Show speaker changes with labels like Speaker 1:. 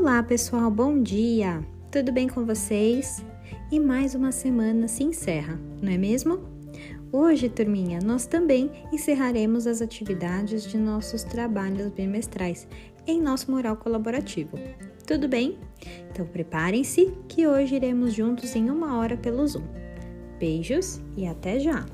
Speaker 1: Olá, pessoal, bom dia! Tudo bem com vocês? E mais uma semana se encerra, não é mesmo? Hoje, turminha, nós também encerraremos as atividades de nossos trabalhos bimestrais em nosso mural colaborativo. Tudo bem? Então preparem-se que hoje iremos juntos em uma hora pelo Zoom. Beijos e até já!